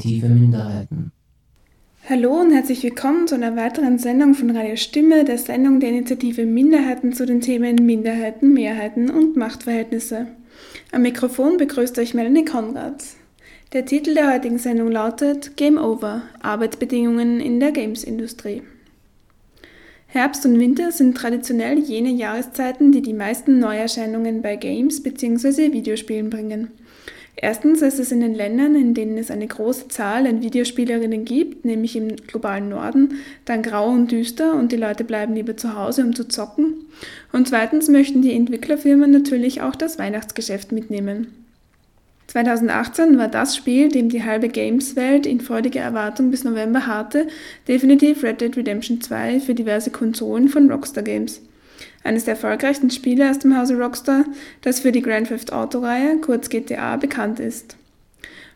Initiative Minderheiten. Hallo und herzlich willkommen zu einer weiteren Sendung von Radio Stimme, der Sendung der Initiative Minderheiten zu den Themen Minderheiten, Mehrheiten und Machtverhältnisse. Am Mikrofon begrüßt euch Melanie Konrad. Der Titel der heutigen Sendung lautet Game Over – Arbeitsbedingungen in der Games-Industrie. Herbst und Winter sind traditionell jene Jahreszeiten, die die meisten Neuerscheinungen bei Games bzw. Videospielen bringen. Erstens ist es in den Ländern, in denen es eine große Zahl an Videospielerinnen gibt, nämlich im globalen Norden, dann grau und düster und die Leute bleiben lieber zu Hause, um zu zocken. Und zweitens möchten die Entwicklerfirmen natürlich auch das Weihnachtsgeschäft mitnehmen. 2018 war das Spiel, dem die halbe Games-Welt in freudiger Erwartung bis November harrte, definitiv Red Dead Redemption 2 für diverse Konsolen von Rockstar Games. Eines der erfolgreichsten Spiele aus dem Hause Rockstar, das für die Grand Theft Auto-Reihe, kurz GTA, bekannt ist.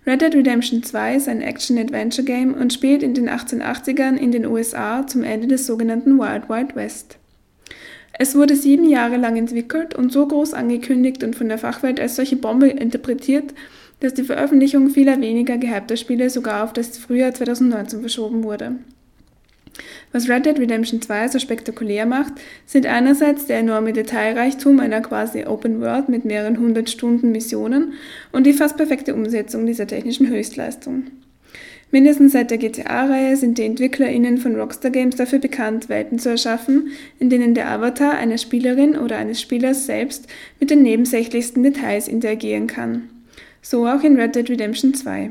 Red Dead Redemption 2 ist ein Action-Adventure-Game und spielt in den 1880ern in den USA zum Ende des sogenannten Wild Wild West. Es wurde sieben Jahre lang entwickelt und so groß angekündigt und von der Fachwelt als solche Bombe interpretiert, dass die Veröffentlichung vieler weniger gehypter Spiele sogar auf das Frühjahr 2019 verschoben wurde. Was Red Dead Redemption 2 so spektakulär macht, sind einerseits der enorme Detailreichtum einer quasi Open World mit mehreren hundert Stunden Missionen und die fast perfekte Umsetzung dieser technischen Höchstleistung. Mindestens seit der GTA-Reihe sind die EntwicklerInnen von Rockstar Games dafür bekannt, Welten zu erschaffen, in denen der Avatar einer Spielerin oder eines Spielers selbst mit den nebensächlichsten Details interagieren kann. So auch in Red Dead Redemption 2.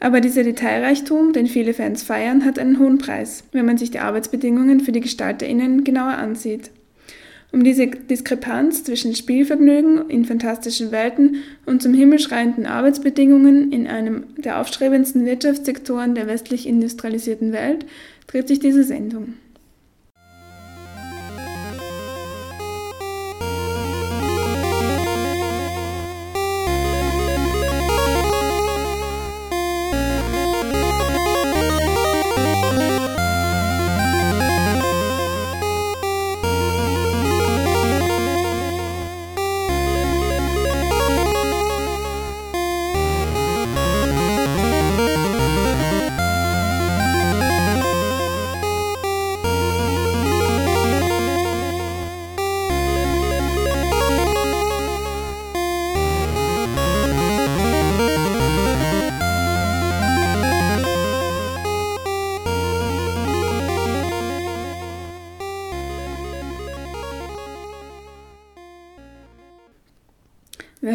Aber dieser Detailreichtum, den viele Fans feiern, hat einen hohen Preis, wenn man sich die Arbeitsbedingungen für die GestalterInnen genauer ansieht. Um diese Diskrepanz zwischen Spielvergnügen in fantastischen Welten und zum himmelschreienden Arbeitsbedingungen in einem der aufstrebendsten Wirtschaftssektoren der westlich industrialisierten Welt dreht sich diese Sendung.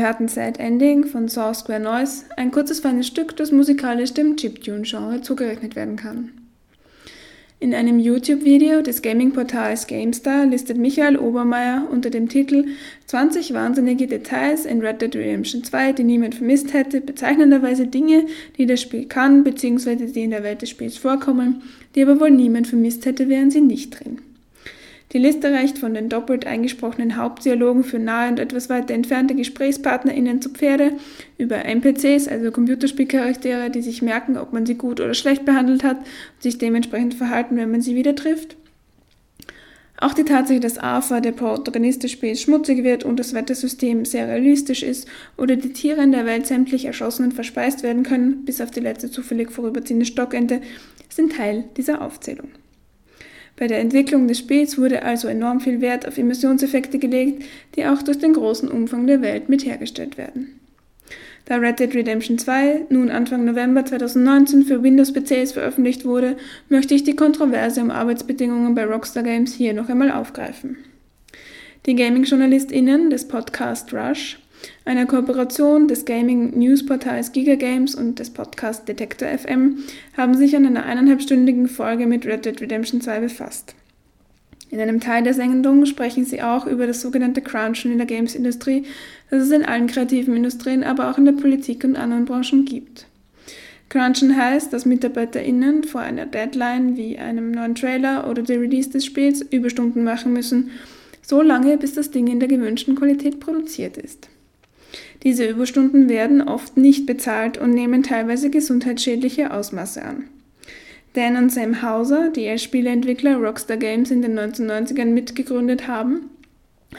Hörten Sad Ending von Saw Square Noise, ein kurzes feines Stück, das musikalisch dem Chiptune-Genre zugerechnet werden kann. In einem YouTube-Video des Gaming-Portals GameStar listet Michael Obermeier unter dem Titel 20 wahnsinnige Details in Red Dead Redemption 2, die niemand vermisst hätte, bezeichnenderweise Dinge, die das Spiel kann, bzw. die in der Welt des Spiels vorkommen, die aber wohl niemand vermisst hätte, wären sie nicht drin. Die Liste reicht von den doppelt eingesprochenen Hauptdialogen für nahe und etwas weiter entfernte GesprächspartnerInnen zu Pferde, über NPCs, also Computerspielcharaktere, die sich merken, ob man sie gut oder schlecht behandelt hat und sich dementsprechend verhalten, wenn man sie wieder trifft. Auch die Tatsache, dass Arthur, der Protagonist des Spiels, schmutzig wird und das Wettersystem sehr realistisch ist oder die Tiere in der Welt sämtlich erschossen und verspeist werden können, bis auf die letzte zufällig vorüberziehende Stockente, sind Teil dieser Aufzählung. Bei der Entwicklung des Spiels wurde also enorm viel Wert auf Immersionseffekte gelegt, die auch durch den großen Umfang der Welt mit hergestellt werden. Da Red Dead Redemption 2 nun Anfang November 2019 für Windows-PCs veröffentlicht wurde, möchte ich die Kontroverse um Arbeitsbedingungen bei Rockstar Games hier noch einmal aufgreifen. Die Gaming-JournalistInnen des Podcast Rush einer Kooperation des Gaming-News-Portals Gigagames und des Podcasts Detector FM, haben sich an einer eineinhalbstündigen Folge mit Red Dead Redemption 2 befasst. In einem Teil der Sendung sprechen sie auch über das sogenannte Crunchen in der Games-Industrie, das es in allen kreativen Industrien, aber auch in der Politik und anderen Branchen gibt. Crunchen heißt, dass MitarbeiterInnen vor einer Deadline wie einem neuen Trailer oder der Release des Spiels Überstunden machen müssen, so lange bis das Ding in der gewünschten Qualität produziert ist. Diese Überstunden werden oft nicht bezahlt und nehmen teilweise gesundheitsschädliche Ausmaße an. Dan und Sam Hauser, die als Spieleentwickler Rockstar Games in den 1990ern mitgegründet haben,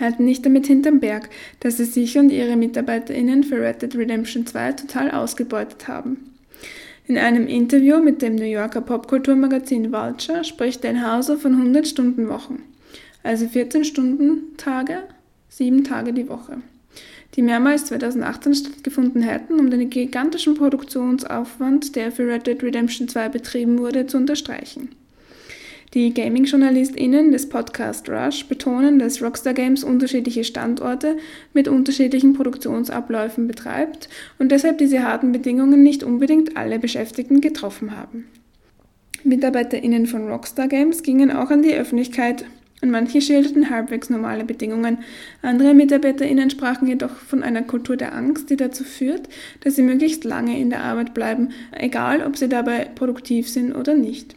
halten nicht damit hinterm Berg, dass sie sich und ihre MitarbeiterInnen für Red Dead Redemption 2 total ausgebeutet haben. In einem Interview mit dem New Yorker Popkulturmagazin Vulture spricht Dan Hauser von 100-Stunden-Wochen, also 14 Stunden Tage, sieben Tage die Woche, die mehrmals 2018 stattgefunden hätten, um den gigantischen Produktionsaufwand, der für Red Dead Redemption 2 betrieben wurde, zu unterstreichen. Die Gaming-JournalistInnen des Podcast Rush betonen, dass Rockstar Games unterschiedliche Standorte mit unterschiedlichen Produktionsabläufen betreibt und deshalb diese harten Bedingungen nicht unbedingt alle Beschäftigten getroffen haben. MitarbeiterInnen von Rockstar Games gingen auch an die Öffentlichkeit und manche schilderten halbwegs normale Bedingungen. Andere MitarbeiterInnen sprachen jedoch von einer Kultur der Angst, die dazu führt, dass sie möglichst lange in der Arbeit bleiben, egal ob sie dabei produktiv sind oder nicht.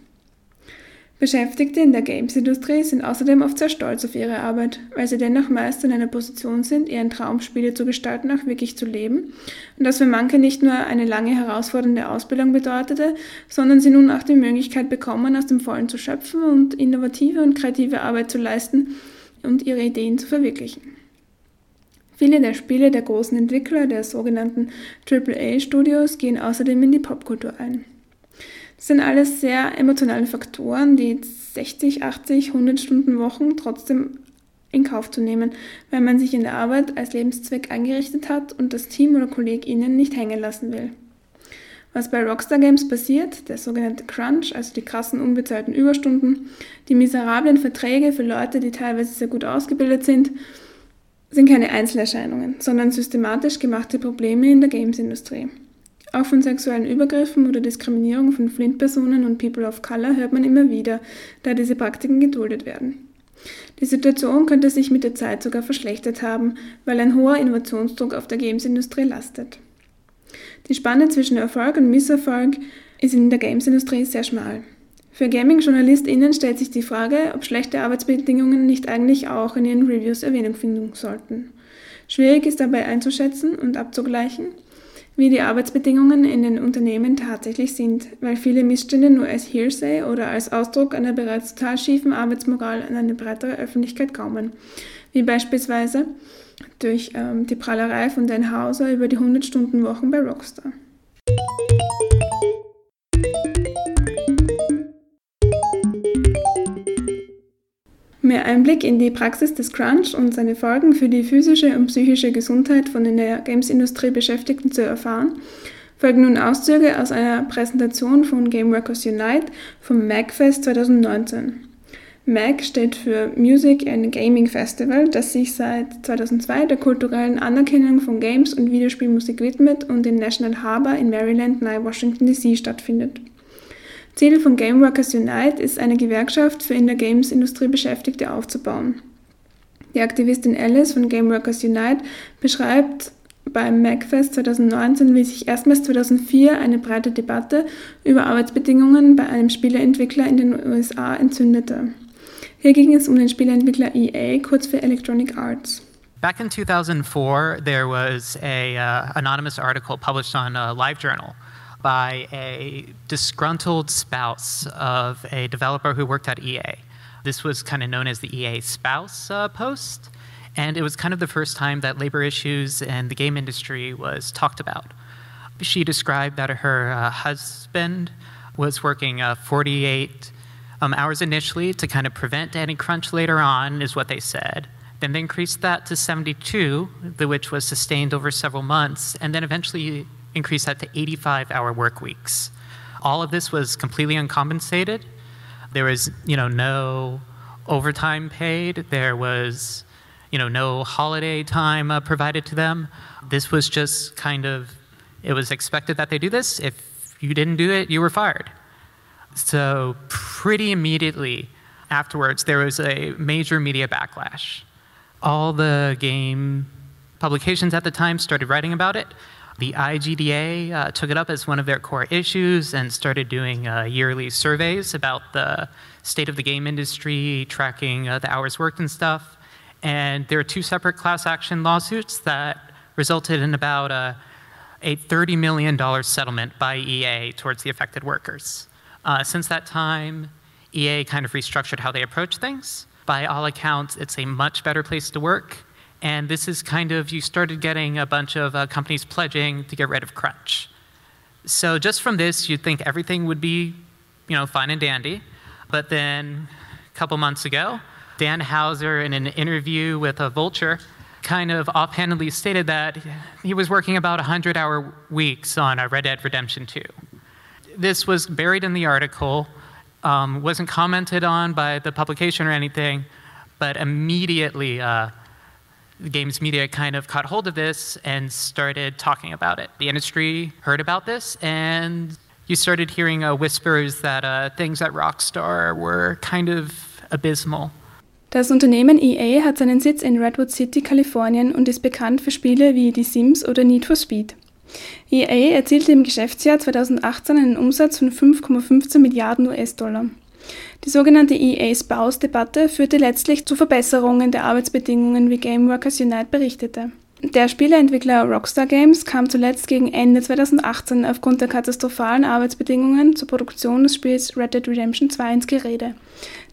Beschäftigte in der Games-Industrie sind außerdem oft sehr stolz auf ihre Arbeit, weil sie dennoch meist in einer Position sind, ihren Traumspiele zu gestalten, auch wirklich zu leben. Und das für manche nicht nur eine lange herausfordernde Ausbildung bedeutete, sondern sie nun auch die Möglichkeit bekommen, aus dem Vollen zu schöpfen und innovative und kreative Arbeit zu leisten und ihre Ideen zu verwirklichen. Viele der Spiele der großen Entwickler der sogenannten AAA-Studios gehen außerdem in die Popkultur ein. Das sind alles sehr emotionale Faktoren, die 60, 80, 100 Stunden Wochen trotzdem in Kauf zu nehmen, weil man sich in der Arbeit als Lebenszweck eingerichtet hat und das Team oder KollegInnen nicht hängen lassen will. Was bei Rockstar Games passiert, der sogenannte Crunch, also die krassen unbezahlten Überstunden, die miserablen Verträge für Leute, die teilweise sehr gut ausgebildet sind, sind keine Einzelerscheinungen, sondern systematisch gemachte Probleme in der Games-Industrie. Auch von sexuellen Übergriffen oder Diskriminierung von Flint-Personen und People of Color hört man immer wieder, da diese Praktiken geduldet werden. Die Situation könnte sich mit der Zeit sogar verschlechtert haben, weil ein hoher Innovationsdruck auf der Games-Industrie lastet. Die Spanne zwischen Erfolg und Misserfolg ist in der Games-Industrie sehr schmal. Für Gaming-JournalistInnen stellt sich die Frage, ob schlechte Arbeitsbedingungen nicht eigentlich auch in ihren Reviews Erwähnung finden sollten. Schwierig ist dabei einzuschätzen und abzugleichen, wie die Arbeitsbedingungen in den Unternehmen tatsächlich sind, weil viele Missstände nur als Hearsay oder als Ausdruck einer bereits total schiefen Arbeitsmoral an eine breitere Öffentlichkeit kommen, wie beispielsweise durch ähm, die Prahlerei von Dan Hauser über die 100-Stunden-Wochen bei Rockstar. Mehr Einblick in die Praxis des Crunch und seine Folgen für die physische und psychische Gesundheit von in der Games-Industrie Beschäftigten zu erfahren, folgen nun Auszüge aus einer Präsentation von Game Workers Unite vom MAGFest 2019. MAG steht für Music and Gaming Festival, das sich seit 2002 der kulturellen Anerkennung von Games und Videospielmusik widmet und in National Harbor in Maryland nahe Washington DC stattfindet. Ziel von Gameworkers Unite ist, eine Gewerkschaft für in der Games-Industrie Beschäftigte aufzubauen. Die Aktivistin Alice von Gameworkers Unite beschreibt beim MacFest 2019, wie sich erstmals 2004 eine breite Debatte über Arbeitsbedingungen bei einem Spieleentwickler in den USA entzündete. Hier ging es um den Spieleentwickler EA, kurz für Electronic Arts. Back in 2004, there was a uh, anonymous article published on a LiveJournal by a disgruntled spouse of a developer who worked at EA. This was kind of known as the EA spouse uh, post, and it was kind of the first time that labor issues in the game industry was talked about. She described that her uh, husband was working uh, 48 um, hours initially to kind of prevent any crunch later on, is what they said. Then they increased that to 72, the, which was sustained over several months, and then eventually increase that to 85 hour work weeks. All of this was completely uncompensated. There was, you know, no overtime paid. There was, you know, no holiday time uh, provided to them. This was just kind of, it was expected that they do this. If you didn't do it, you were fired. So, pretty immediately afterwards, there was a major media backlash. All the game publications at the time started writing about it. The IGDA uh, took it up as one of their core issues and started doing uh, yearly surveys about the state of the game industry, tracking uh, the hours worked and stuff. And there are two separate class action lawsuits that resulted in about a, a $30 million settlement by EA towards the affected workers. Uh, since that time, EA kind of restructured how they approach things. By all accounts, it's a much better place to work. And this is kind of, you started getting a bunch of uh, companies pledging to get rid of crunch. So just from this, you'd think everything would be, you know, fine and dandy. But then a couple months ago, Dan Houser, in an interview with a Vulture, kind of offhandedly stated that he was working about 100 hour weeks on a Red Dead Redemption 2. This was buried in the article, um, wasn't commented on by the publication or anything, but immediately uh, the games media kind of caught hold of this and started talking about it. The industry heard about this, and you started hearing uh, whispers that uh, things at Rockstar were kind of abysmal. Das Unternehmen EA hat seinen Sitz in Redwood City, Kalifornien und ist bekannt für Spiele wie Die Sims oder Need for Speed. EA erzielte im Geschäftsjahr 2018 einen Umsatz von 5,15 Milliarden US-Dollar. Die sogenannte EA Spouse-Debatte führte letztlich zu Verbesserungen der Arbeitsbedingungen, wie Gameworkers Unite berichtete. Der Spieleentwickler Rockstar Games kam zuletzt gegen Ende 2018 aufgrund der katastrophalen Arbeitsbedingungen zur Produktion des Spiels Red Dead Redemption 2 ins Gerede.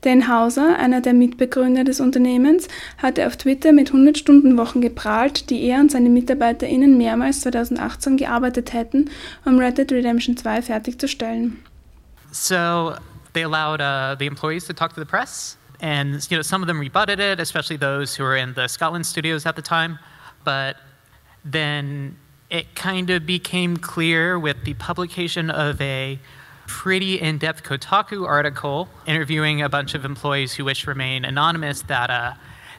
Dan Hauser, einer der Mitbegründer des Unternehmens, hatte auf Twitter mit 100-Stunden-Wochen geprahlt, die er und seine MitarbeiterInnen mehrmals 2018 gearbeitet hätten, um Red Dead Redemption 2 fertigzustellen. So, they allowed uh, the employees to talk to the press, and you know, some of them rebutted it, especially those who were in the Scotland studios at the time. but then it kind of became clear with the publication of a pretty in depth Kotaku article interviewing a bunch of employees who wish to remain anonymous that uh,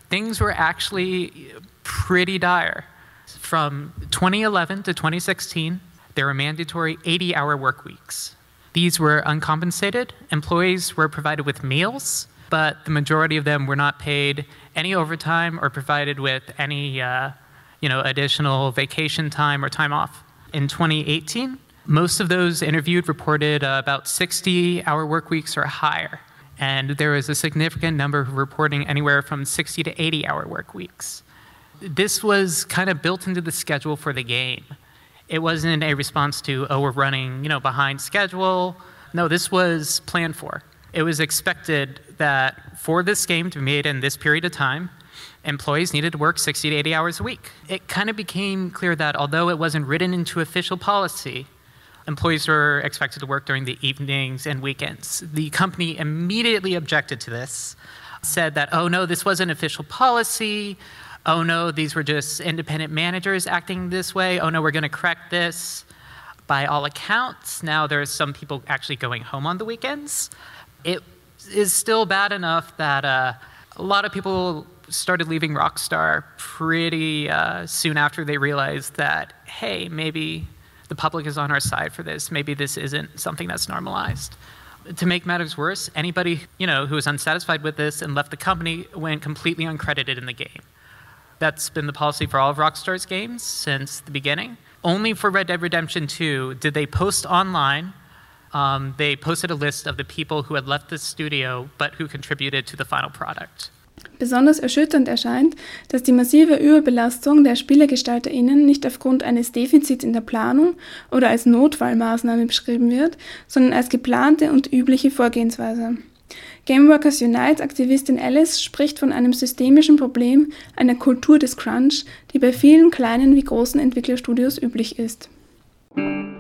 things were actually pretty dire. From 2011 to 2016, there were mandatory 80 hour work weeks. These were uncompensated. Employees were provided with meals, but the majority of them were not paid any overtime or provided with any uh, you know, additional vacation time or time off. In 2018, most of those interviewed reported uh, about 60 hour work weeks or higher. And there was a significant number reporting anywhere from 60 to 80 hour work weeks. This was kind of built into the schedule for the game. It wasn't a response to, oh, we're running, you know, behind schedule. No, this was planned for. It was expected that for this game to be made in this period of time, employees needed to work 60 to 80 hours a week. It kind of became clear that although it wasn't written into official policy, employees were expected to work during the evenings and weekends. The company immediately objected to this, said that, oh no, this wasn't official policy. Oh no, these were just independent managers acting this way. Oh no, we're going to correct this. By all accounts, now there's some people actually going home on the weekends. It is still bad enough that uh, a lot of people started leaving Rockstar pretty uh, soon after they realized that, hey, maybe the public is on our side for this. Maybe this isn't something that's normalized. To make matters worse, anybody you know who was unsatisfied with this and left the company went completely uncredited in the game. That's been the policy for all of Rockstar's games since the beginning. Only for Red Dead Redemption 2 did they post online. Um, they posted a list of the people who had left the studio but who contributed to the final product. Besonders erschütternd erscheint, dass die massive Überbelastung der SpielergestalterInnen nicht aufgrund eines Defizits in der Planung oder als Notfallmaßnahme beschrieben wird, sondern als geplante und übliche Vorgehensweise. Game Workers Unite Aktivistin Alice spricht von einem systemischen Problem, einer Kultur des Crunch, die bei vielen kleinen wie großen Entwicklerstudios üblich ist. Musik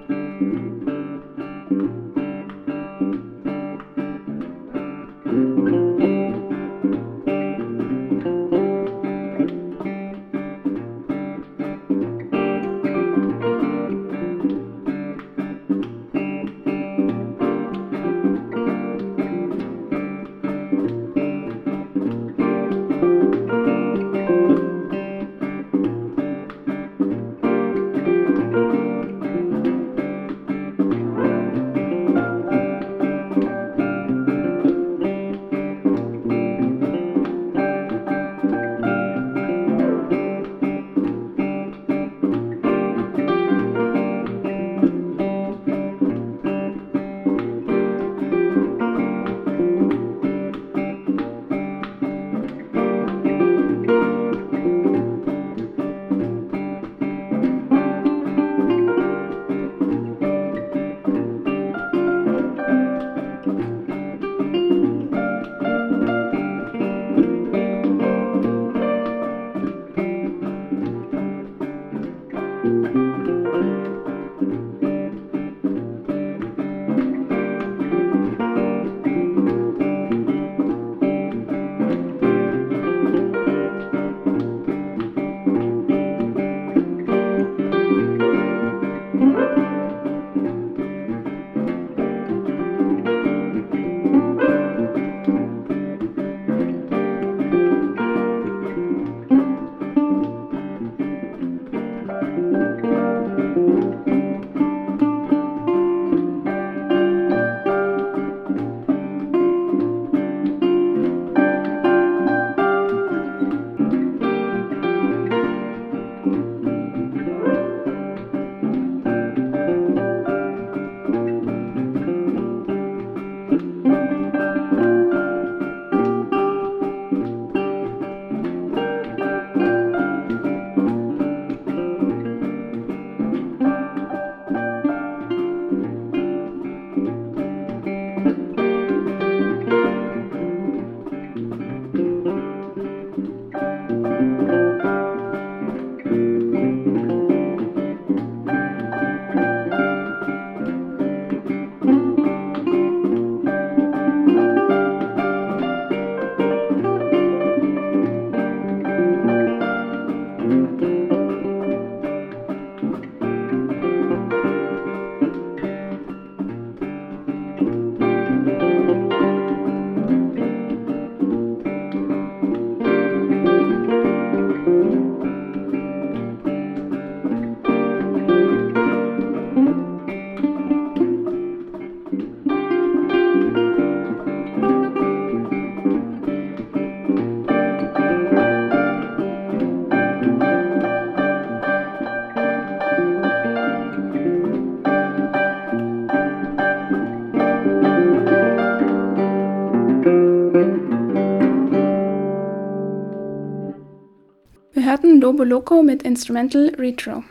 Lobo Loco mit Instrumental Retro.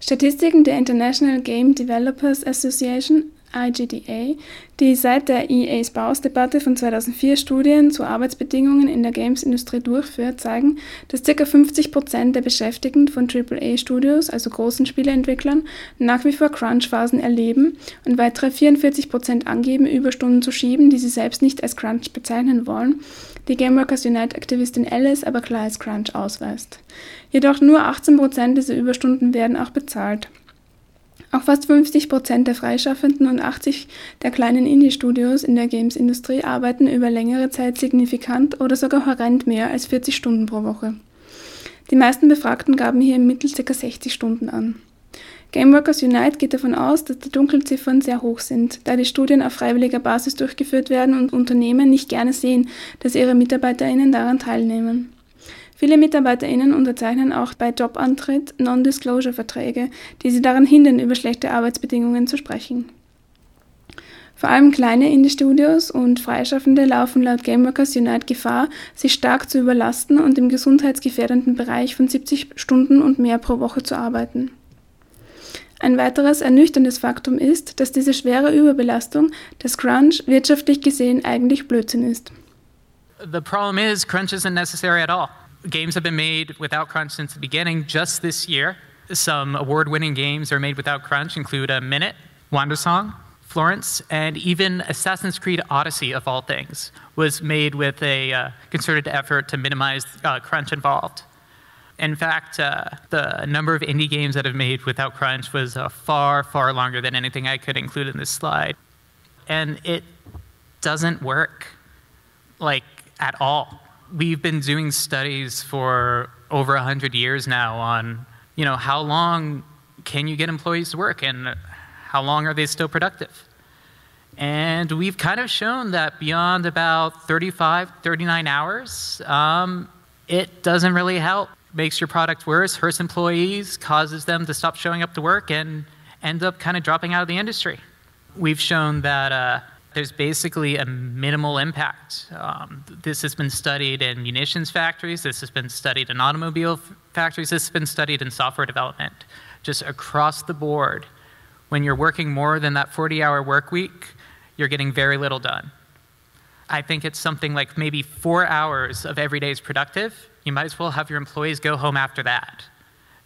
Statistiken der International Game Developers Association IGDA, die seit der EA Spouse-Debatte von 2004 Studien zu Arbeitsbedingungen in der Games-Industrie durchführt, zeigen, dass ca. 50 Prozent der Beschäftigten von AAA-Studios, also großen Spieleentwicklern, nach wie vor Crunch-Phasen erleben und weitere 44 Prozent angeben, Überstunden zu schieben, die sie selbst nicht als Crunch bezeichnen wollen, die Gameworkers Unite-Aktivistin Alice aber klar als Crunch ausweist. Jedoch nur 18 Prozent dieser Überstunden werden auch bezahlt. Auch fast 50 Prozent der Freischaffenden und 80 der kleinen Indie-Studios in der Games-Industrie arbeiten über längere Zeit signifikant oder sogar horrend mehr als 40 Stunden pro Woche. Die meisten Befragten gaben hier im Mittel ca. 60 Stunden an. Gameworkers Unite geht davon aus, dass die Dunkelziffern sehr hoch sind, da die Studien auf freiwilliger Basis durchgeführt werden und Unternehmen nicht gerne sehen, dass ihre MitarbeiterInnen daran teilnehmen. Viele MitarbeiterInnen unterzeichnen auch bei Jobantritt Non-Disclosure-Verträge, die sie daran hindern, über schlechte Arbeitsbedingungen zu sprechen. Vor allem kleine Indie-Studios und Freischaffende laufen laut Gameworkers Unite Gefahr, sich stark zu überlasten und im gesundheitsgefährdenden Bereich von 70 Stunden und mehr pro Woche zu arbeiten. Ein weiteres ernüchterndes Faktum ist, dass diese schwere Überbelastung, das Crunch, wirtschaftlich gesehen eigentlich Blödsinn ist. The problem is crunch isn't necessary at all. games have been made without crunch since the beginning. Just this year, some award-winning games are made without crunch, include a Minute, Wandersong, Florence, and even Assassin's Creed Odyssey, of all things, was made with a uh, concerted effort to minimize uh, crunch involved. In fact, uh, the number of indie games that I've made without crunch was uh, far, far longer than anything I could include in this slide. And it doesn't work, like, at all we've been doing studies for over 100 years now on, you know, how long can you get employees to work and how long are they still productive? And we've kind of shown that beyond about 35, 39 hours, um, it doesn't really help. Makes your product worse, hurts employees, causes them to stop showing up to work, and end up kind of dropping out of the industry. We've shown that uh, there's basically a minimal impact. Um, this has been studied in munitions factories, this has been studied in automobile factories, this has been studied in software development. Just across the board, when you're working more than that 40 hour work week, you're getting very little done. I think it's something like maybe four hours of every day is productive. You might as well have your employees go home after that.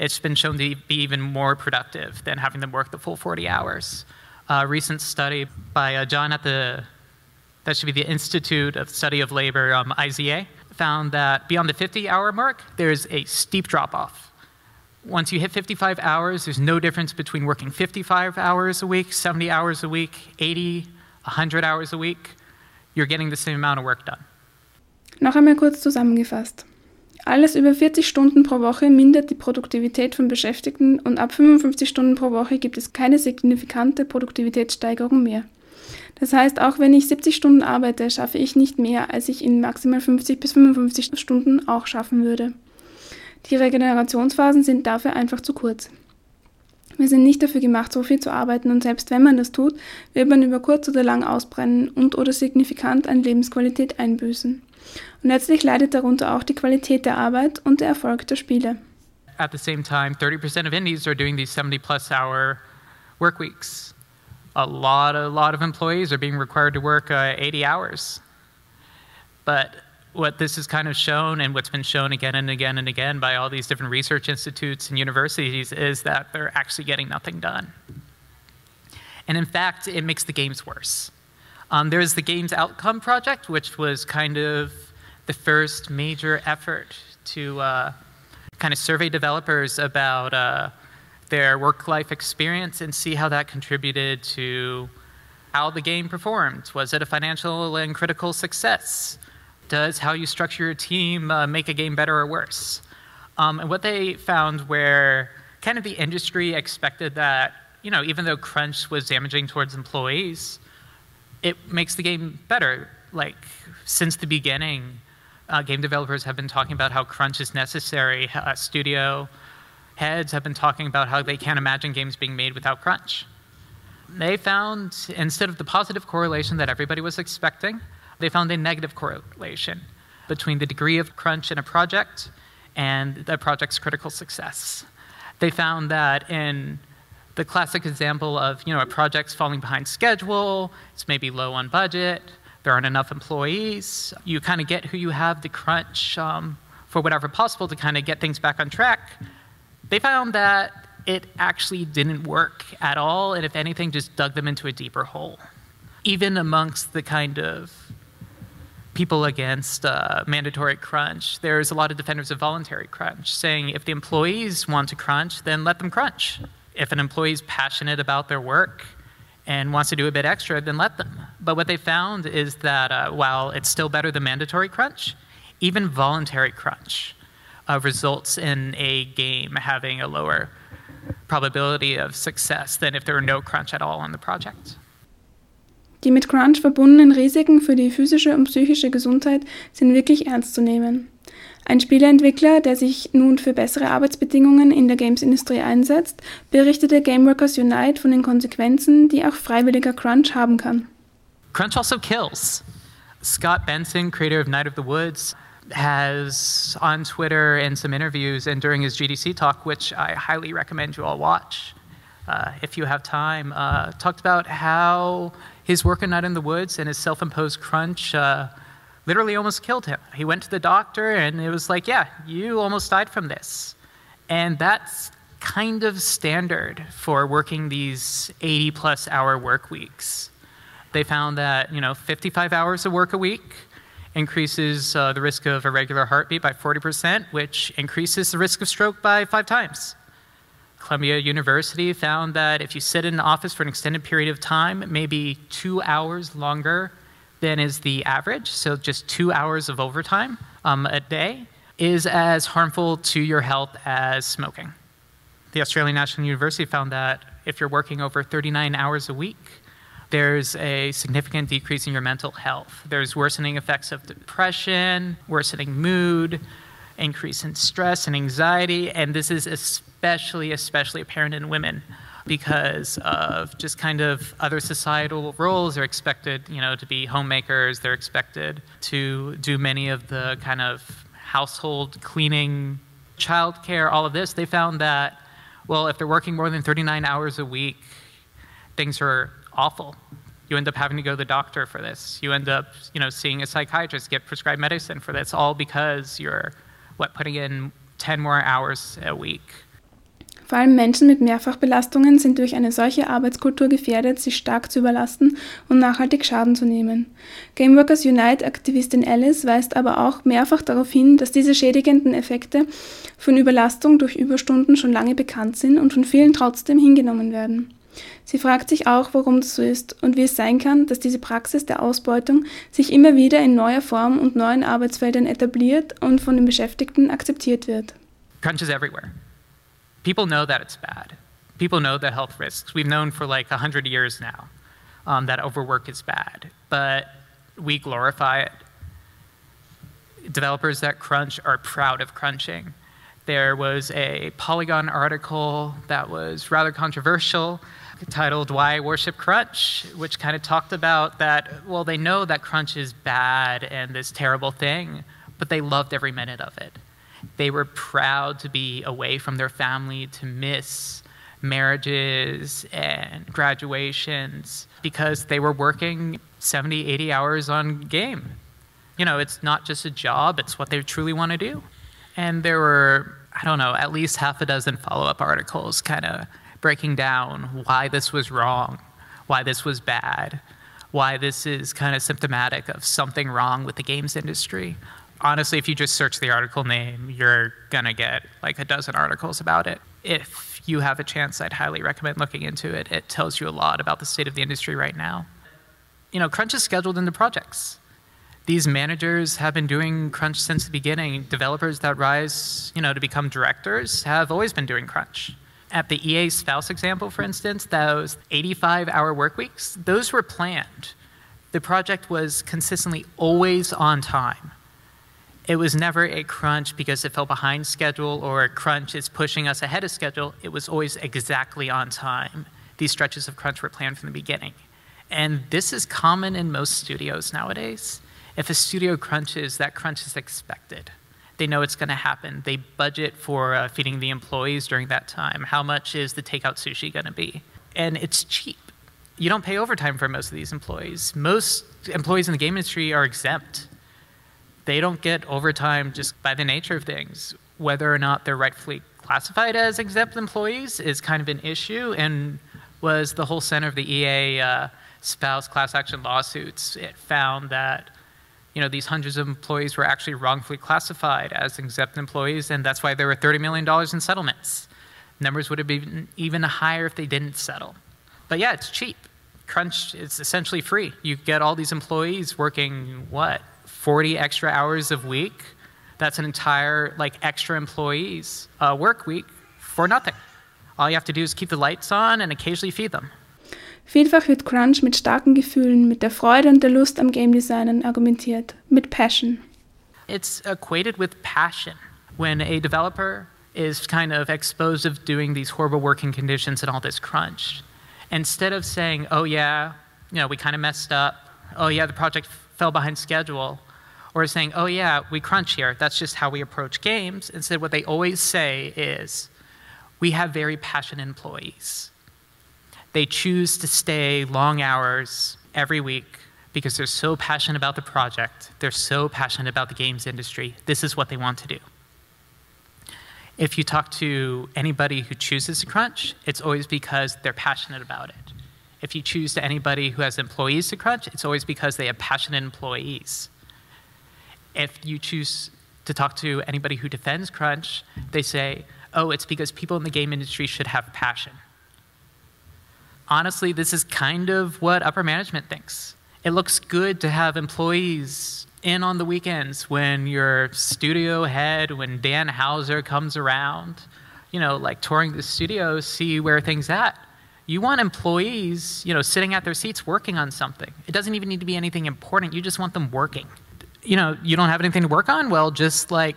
It's been shown to be even more productive than having them work the full 40 hours a recent study by uh, John at the, that should be the Institute of Study of Labor, um, IZA, found that beyond the 50 hour mark, there's a steep drop off. Once you hit 55 hours, there's no difference between working 55 hours a week, 70 hours a week, 80, 100 hours a week. You're getting the same amount of work done. Noch einmal kurz zusammengefasst. Alles über 40 Stunden pro Woche mindert die Produktivität von Beschäftigten und ab 55 Stunden pro Woche gibt es keine signifikante Produktivitätssteigerung mehr. Das heißt, auch wenn ich 70 Stunden arbeite, schaffe ich nicht mehr, als ich in maximal 50 bis 55 Stunden auch schaffen würde. Die Regenerationsphasen sind dafür einfach zu kurz. Wir sind nicht dafür gemacht, so viel zu arbeiten und selbst wenn man das tut, wird man über kurz oder lang ausbrennen und oder signifikant an Lebensqualität einbüßen. Und letztlich leidet darunter auch die Qualität der Arbeit und der Erfolg der Spiele. At the same time, 30% of indies are doing these 70 plus hour work weeks. A lot, a lot of employees are being required to work uh, 80 hours. But what this has kind of shown, and what's been shown again and again and again by all these different research institutes and universities, is that they're actually getting nothing done. And in fact, it makes the games worse. Um, there's the Games Outcome Project, which was kind of the first major effort to uh, kind of survey developers about uh, their work life experience and see how that contributed to how the game performed. Was it a financial and critical success? Does how you structure your team uh, make a game better or worse? Um, and what they found where kind of the industry expected that, you know, even though crunch was damaging towards employees, it makes the game better. Like, since the beginning, uh, game developers have been talking about how crunch is necessary. Uh, studio heads have been talking about how they can't imagine games being made without crunch. They found, instead of the positive correlation that everybody was expecting, they found a negative correlation between the degree of crunch in a project and the project's critical success. They found that in the classic example of you know a project's falling behind schedule, it's maybe low on budget, there aren't enough employees, you kind of get who you have to crunch um, for whatever possible to kind of get things back on track. They found that it actually didn't work at all, and if anything, just dug them into a deeper hole. Even amongst the kind of people against uh, mandatory crunch, there's a lot of defenders of voluntary crunch, saying if the employees want to crunch, then let them crunch. If an employee is passionate about their work and wants to do a bit extra, then let them. But what they found is that uh, while it's still better than mandatory crunch, even voluntary crunch uh, results in a game having a lower probability of success than if there were no crunch at all on the project. Die mit Crunch verbundenen Risiken für die physische und psychische Gesundheit sind wirklich ernst zu nehmen. Ein Spieleentwickler, der sich nun für bessere Arbeitsbedingungen in der Games-Industrie einsetzt, berichtete Gameworkers Unite von den Konsequenzen, die auch freiwilliger Crunch haben kann. Crunch also kills. Scott Benson, creator of Night of the Woods, has on Twitter and some interviews and during his GDC talk, which I highly recommend you all watch uh, if you have time, uh, talked about how his work in Night in the Woods and his self imposed crunch uh, literally almost killed him. He went to the doctor and it was like, yeah, you almost died from this. And that's kind of standard for working these 80 plus hour work weeks. They found that, you know, 55 hours of work a week increases uh, the risk of irregular heartbeat by 40%, which increases the risk of stroke by five times. Columbia University found that if you sit in an office for an extended period of time, maybe two hours longer than is the average, so just two hours of overtime um, a day, is as harmful to your health as smoking. The Australian National University found that if you're working over 39 hours a week, there's a significant decrease in your mental health. There's worsening effects of depression, worsening mood, increase in stress and anxiety, and this is especially, especially apparent in women because of just kind of other societal roles. They're expected, you know, to be homemakers. They're expected to do many of the kind of household cleaning, childcare, all of this. They found that, well, if they're working more than 39 hours a week, things are awful. You end up having to go to the doctor for this. You end up, you know, seeing a psychiatrist, get prescribed medicine for this, all because you're, what, putting in 10 more hours a week. Vor allem Menschen mit Mehrfachbelastungen sind durch eine solche Arbeitskultur gefährdet, sich stark zu überlasten und nachhaltig Schaden zu nehmen. Gameworkers Unite-Aktivistin Alice weist aber auch mehrfach darauf hin, dass diese schädigenden Effekte von Überlastung durch Überstunden schon lange bekannt sind und von vielen trotzdem hingenommen werden. Sie fragt sich auch, warum das so ist und wie es sein kann, dass diese Praxis der Ausbeutung sich immer wieder in neuer Form und neuen Arbeitsfeldern etabliert und von den Beschäftigten akzeptiert wird. Crunch is everywhere. People know that it's bad. People know the health risks. We've known for like 100 years now um, that overwork is bad, but we glorify it. Developers that crunch are proud of crunching. There was a Polygon article that was rather controversial titled Why Worship Crunch, which kind of talked about that, well, they know that crunch is bad and this terrible thing, but they loved every minute of it. They were proud to be away from their family, to miss marriages and graduations because they were working 70, 80 hours on game. You know, it's not just a job, it's what they truly want to do. And there were, I don't know, at least half a dozen follow up articles kind of breaking down why this was wrong, why this was bad, why this is kind of symptomatic of something wrong with the games industry. Honestly, if you just search the article name, you're going to get like a dozen articles about it. If you have a chance, I'd highly recommend looking into it. It tells you a lot about the state of the industry right now. You know, crunch is scheduled into projects these managers have been doing crunch since the beginning. Developers that rise, you know, to become directors have always been doing crunch. At the EA spouse example, for instance, those 85-hour work weeks, those were planned. The project was consistently always on time. It was never a crunch because it fell behind schedule or a crunch is pushing us ahead of schedule. It was always exactly on time. These stretches of crunch were planned from the beginning. And this is common in most studios nowadays if a studio crunches, that crunch is expected. They know it's going to happen. They budget for uh, feeding the employees during that time. How much is the takeout sushi going to be? And it's cheap. You don't pay overtime for most of these employees. Most employees in the game industry are exempt. They don't get overtime just by the nature of things. Whether or not they're rightfully classified as exempt employees is kind of an issue and was the whole center of the EA uh, spouse class action lawsuits. It found that you know, these hundreds of employees were actually wrongfully classified as exempt employees, and that's why there were $30 million in settlements. Numbers would have been even higher if they didn't settle. But yeah, it's cheap. Crunch is essentially free. You get all these employees working, what, 40 extra hours a week? That's an entire, like, extra employees uh, work week for nothing. All you have to do is keep the lights on and occasionally feed them. Vielfach wird Crunch mit starken Gefühlen, mit der Freude und der Lust am Game Designen argumentiert, mit Passion. It's equated with passion. When a developer is kind of exposed of doing these horrible working conditions and all this crunch, instead of saying, "Oh yeah, you know, we kind of messed up. Oh yeah, the project fell behind schedule," or saying, "Oh yeah, we crunch here. That's just how we approach games." Instead, what they always say is, "We have very passionate employees." They choose to stay long hours every week because they're so passionate about the project. They're so passionate about the games industry. This is what they want to do. If you talk to anybody who chooses to crunch, it's always because they're passionate about it. If you choose to anybody who has employees to crunch, it's always because they have passionate employees. If you choose to talk to anybody who defends crunch, they say, oh, it's because people in the game industry should have passion honestly, this is kind of what upper management thinks. It looks good to have employees in on the weekends when your studio head, when Dan Houser comes around, you know, like touring the studio, see where things at. You want employees, you know, sitting at their seats working on something. It doesn't even need to be anything important. You just want them working. You know, you don't have anything to work on? Well, just like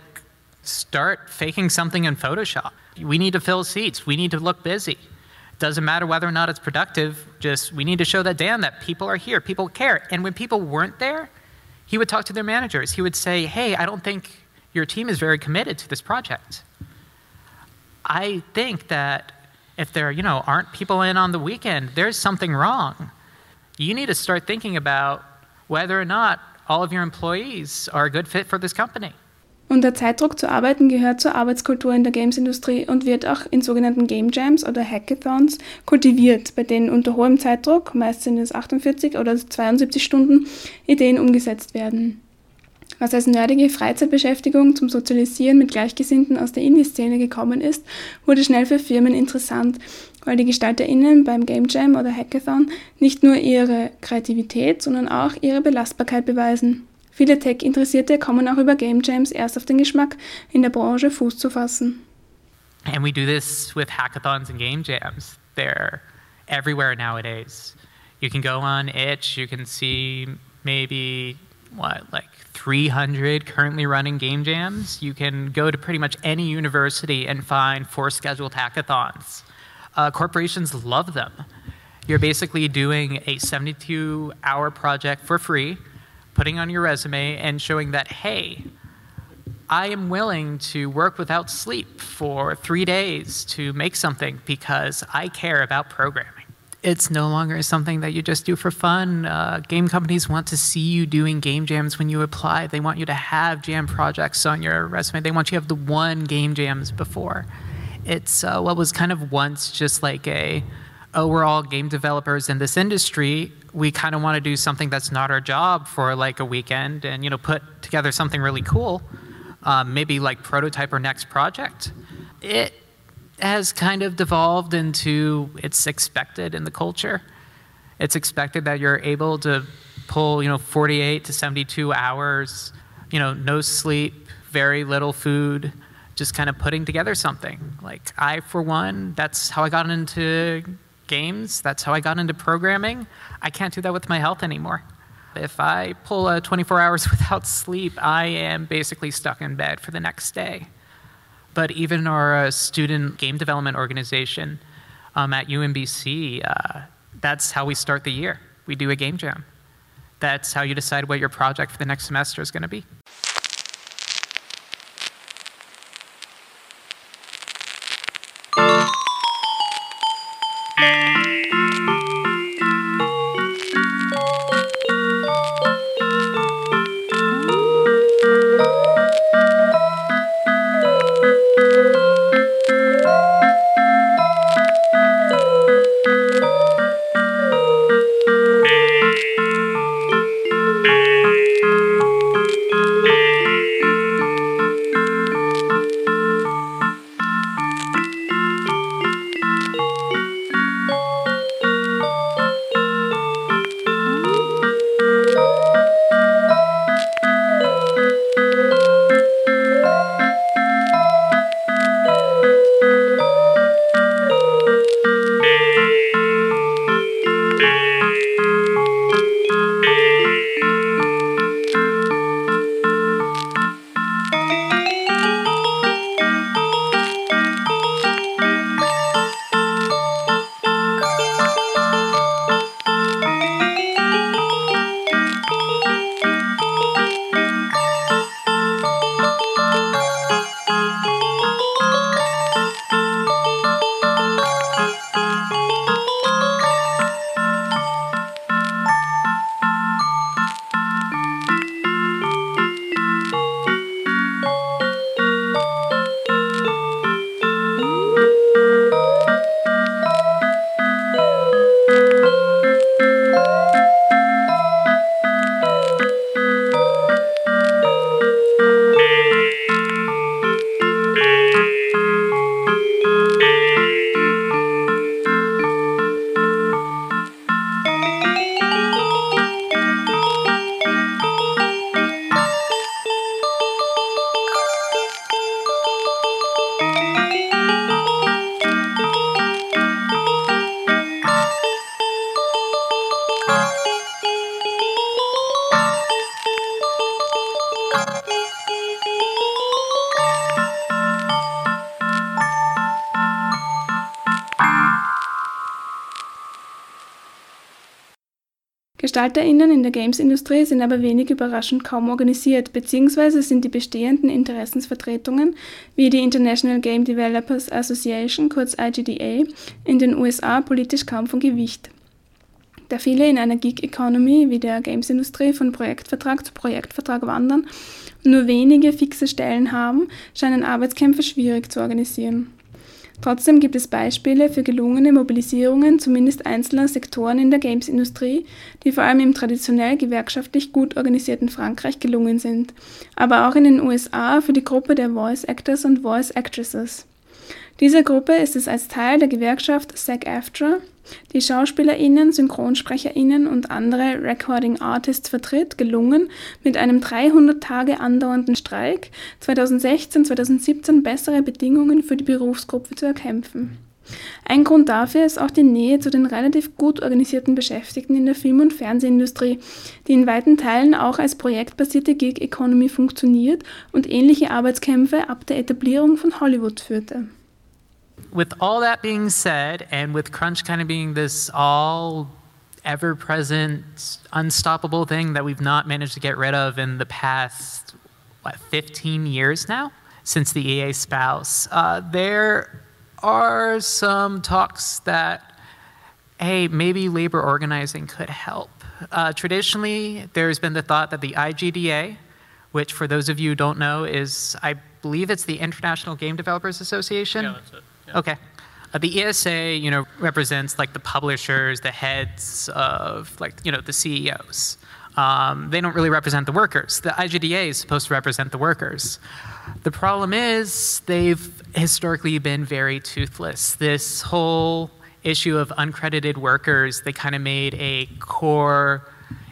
start faking something in Photoshop. We need to fill seats. We need to look busy. Doesn't matter whether or not it's productive, just we need to show that Dan that people are here, people care. And when people weren't there, he would talk to their managers. He would say, Hey, I don't think your team is very committed to this project. I think that if there you know, aren't people in on the weekend, there's something wrong. You need to start thinking about whether or not all of your employees are a good fit for this company. Und der Zeitdruck zu arbeiten gehört zur Arbeitskultur in der Games-Industrie und wird auch in sogenannten Game Jams oder Hackathons kultiviert, bei denen unter hohem Zeitdruck, meist sind es 48 oder 72 Stunden, Ideen umgesetzt werden. Was als nerdige Freizeitbeschäftigung zum Sozialisieren mit Gleichgesinnten aus der Indie-Szene gekommen ist, wurde schnell für Firmen interessant, weil die GestalterInnen beim Game Jam oder Hackathon nicht nur ihre Kreativität, sondern auch ihre Belastbarkeit beweisen. Viele Tech-Interessierte kommen auch über Game Jams erst auf den Geschmack, in der Branche Fuß zu fassen. And we do this with hackathons and game jams. They're everywhere nowadays. You can go on itch, you can see maybe what, like 300 currently running game jams. You can go to pretty much any university and find four scheduled hackathons. Uh, corporations love them. You're basically doing a 72 hour project for free putting on your resume and showing that, hey, I am willing to work without sleep for three days to make something because I care about programming. It's no longer something that you just do for fun. Uh, game companies want to see you doing game jams when you apply. They want you to have jam projects on your resume. They want you to have the one game jams before. It's uh, what was kind of once just like a, oh, we're all game developers in this industry. We kind of want to do something that's not our job for like a weekend and you know put together something really cool um, maybe like prototype our next project. It has kind of devolved into it's expected in the culture. It's expected that you're able to pull you know 48 to 72 hours you know no sleep very little food just kind of putting together something like i for one that's how i got into games. That's how I got into programming. I can't do that with my health anymore. If I pull uh, 24 hours without sleep, I am basically stuck in bed for the next day. But even our uh, student game development organization um, at UMBC, uh, that's how we start the year. We do a game jam. That's how you decide what your project for the next semester is going to be. GestalterInnen in der Games-Industrie sind aber wenig überraschend kaum organisiert, beziehungsweise sind die bestehenden Interessensvertretungen wie die International Game Developers Association, kurz IGDA, in den USA politisch kaum von Gewicht. Da viele in einer Gig-Economy wie der Games-Industrie von Projektvertrag zu Projektvertrag wandern und nur wenige fixe Stellen haben, scheinen Arbeitskämpfe schwierig zu organisieren. Trotzdem gibt es Beispiele für gelungene Mobilisierungen zumindest einzelner Sektoren in der Games-Industrie, die vor allem im traditionell gewerkschaftlich gut organisierten Frankreich gelungen sind, aber auch in den USA für die Gruppe der Voice Actors und Voice Actresses. Dieser Gruppe ist es als Teil der Gewerkschaft SAG-AFTRA, die SchauspielerInnen, SynchronsprecherInnen und andere Recording Artists vertritt, gelungen, mit einem 300 Tage andauernden Streik 2016-2017 bessere Bedingungen für die Berufsgruppe zu erkämpfen. Ein Grund dafür ist auch die Nähe zu den relativ gut organisierten Beschäftigten in der Film- und Fernsehindustrie, die in weiten Teilen auch als projektbasierte Gig Economy funktioniert und ähnliche Arbeitskämpfe ab der Etablierung von Hollywood führte. With all that being said, and with crunch kind of being this all ever present, unstoppable thing that we've not managed to get rid of in the past, what, 15 years now? Since the EA spouse, uh, there are some talks that, hey, maybe labor organizing could help. Uh, traditionally, there's been the thought that the IGDA, which for those of you who don't know is, I believe it's the International Game Developers Association. Yeah, it. Okay. Uh, the ESA, you know, represents like the publishers, the heads of like, you know, the CEOs. Um, they don't really represent the workers. The IGDA is supposed to represent the workers. The problem is they've historically been very toothless. This whole issue of uncredited workers, they kind of made a core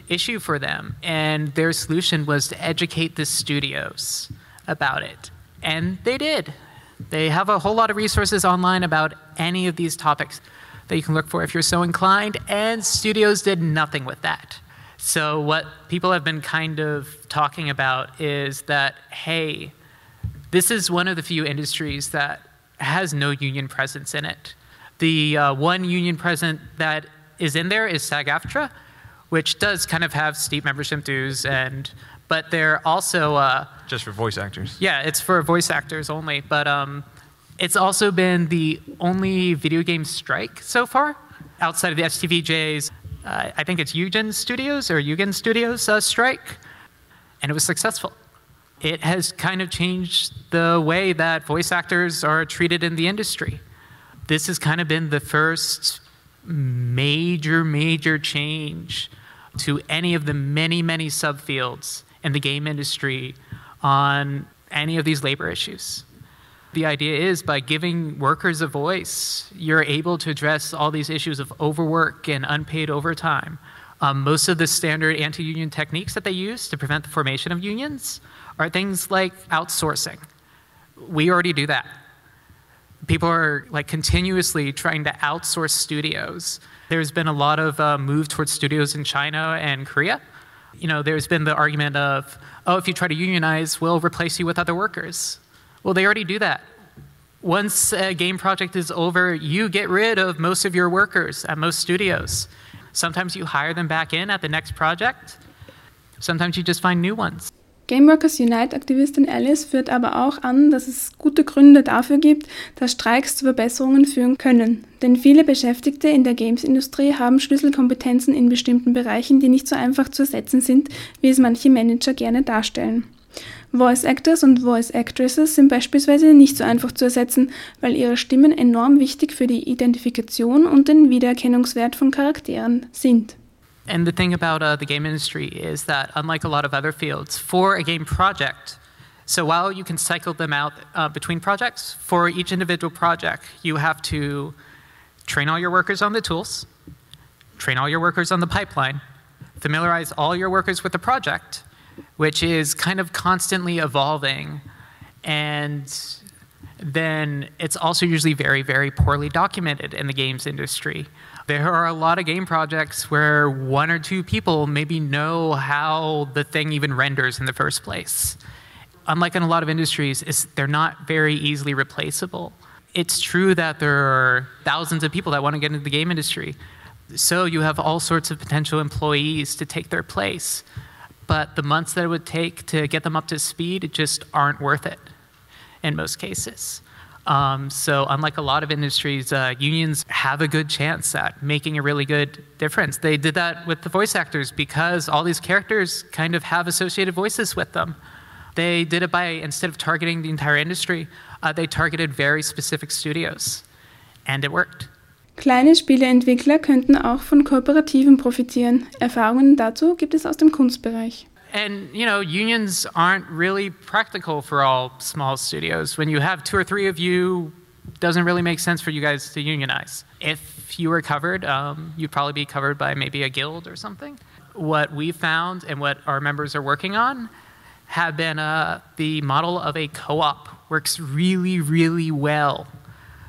issue for them. And their solution was to educate the studios about it. And they did. They have a whole lot of resources online about any of these topics that you can look for if you're so inclined, and studios did nothing with that. So, what people have been kind of talking about is that, hey, this is one of the few industries that has no union presence in it. The uh, one union present that is in there is SAG AFTRA, which does kind of have steep membership dues and but they're also uh, Just for voice actors. yeah, it's for voice actors only. But um, it's also been the only video game strike so far outside of the STVJ's. Uh, I think it's Eugen Studios or Eugen Studios uh, strike, and it was successful. It has kind of changed the way that voice actors are treated in the industry. This has kind of been the first major, major change to any of the many, many subfields in the game industry on any of these labor issues. The idea is by giving workers a voice, you're able to address all these issues of overwork and unpaid overtime. Um, most of the standard anti union techniques that they use to prevent the formation of unions are things like outsourcing. We already do that. People are like continuously trying to outsource studios. There's been a lot of uh, move towards studios in China and Korea you know, there's been the argument of, oh, if you try to unionize, we'll replace you with other workers. Well, they already do that. Once a game project is over, you get rid of most of your workers at most studios. Sometimes you hire them back in at the next project. Sometimes you just find new ones. Gameworkers Unite-Aktivistin Alice führt aber auch an, dass es gute Gründe dafür gibt, dass Streiks zu Verbesserungen führen können. Denn viele Beschäftigte in der Games-Industrie haben Schlüsselkompetenzen in bestimmten Bereichen, die nicht so einfach zu ersetzen sind, wie es manche Manager gerne darstellen. Voice Actors und Voice Actresses sind beispielsweise nicht so einfach zu ersetzen, weil ihre Stimmen enorm wichtig für die Identifikation und den Wiedererkennungswert von Charakteren sind. And the thing about uh, the game industry is that, unlike a lot of other fields, for a game project, so while you can cycle them out uh, between projects, for each individual project, you have to train all your workers on the tools, train all your workers on the pipeline, familiarize all your workers with the project, which is kind of constantly evolving. And then it's also usually very, very poorly documented in the games industry. There are a lot of game projects where one or two people maybe know how the thing even renders in the first place. Unlike in a lot of industries, they're not very easily replaceable. It's true that there are thousands of people that want to get into the game industry, So you have all sorts of potential employees to take their place. But the months that it would take to get them up to speed just aren't worth it in most cases. Um, so, unlike a lot of industries, uh, unions have a good chance at making a really good difference. They did that with the voice actors because all these characters kind of have associated voices with them. They did it by, instead of targeting the entire industry, uh, they targeted very specific studios. And it worked. Kleine Spieleentwickler könnten auch von Kooperativen profitieren. Erfahrungen dazu gibt es aus dem Kunstbereich. And you know, unions aren't really practical for all small studios. When you have two or three of you, doesn't really make sense for you guys to unionize. If you were covered, um, you'd probably be covered by maybe a guild or something. What we found and what our members are working on have been uh, the model of a co-op works really, really well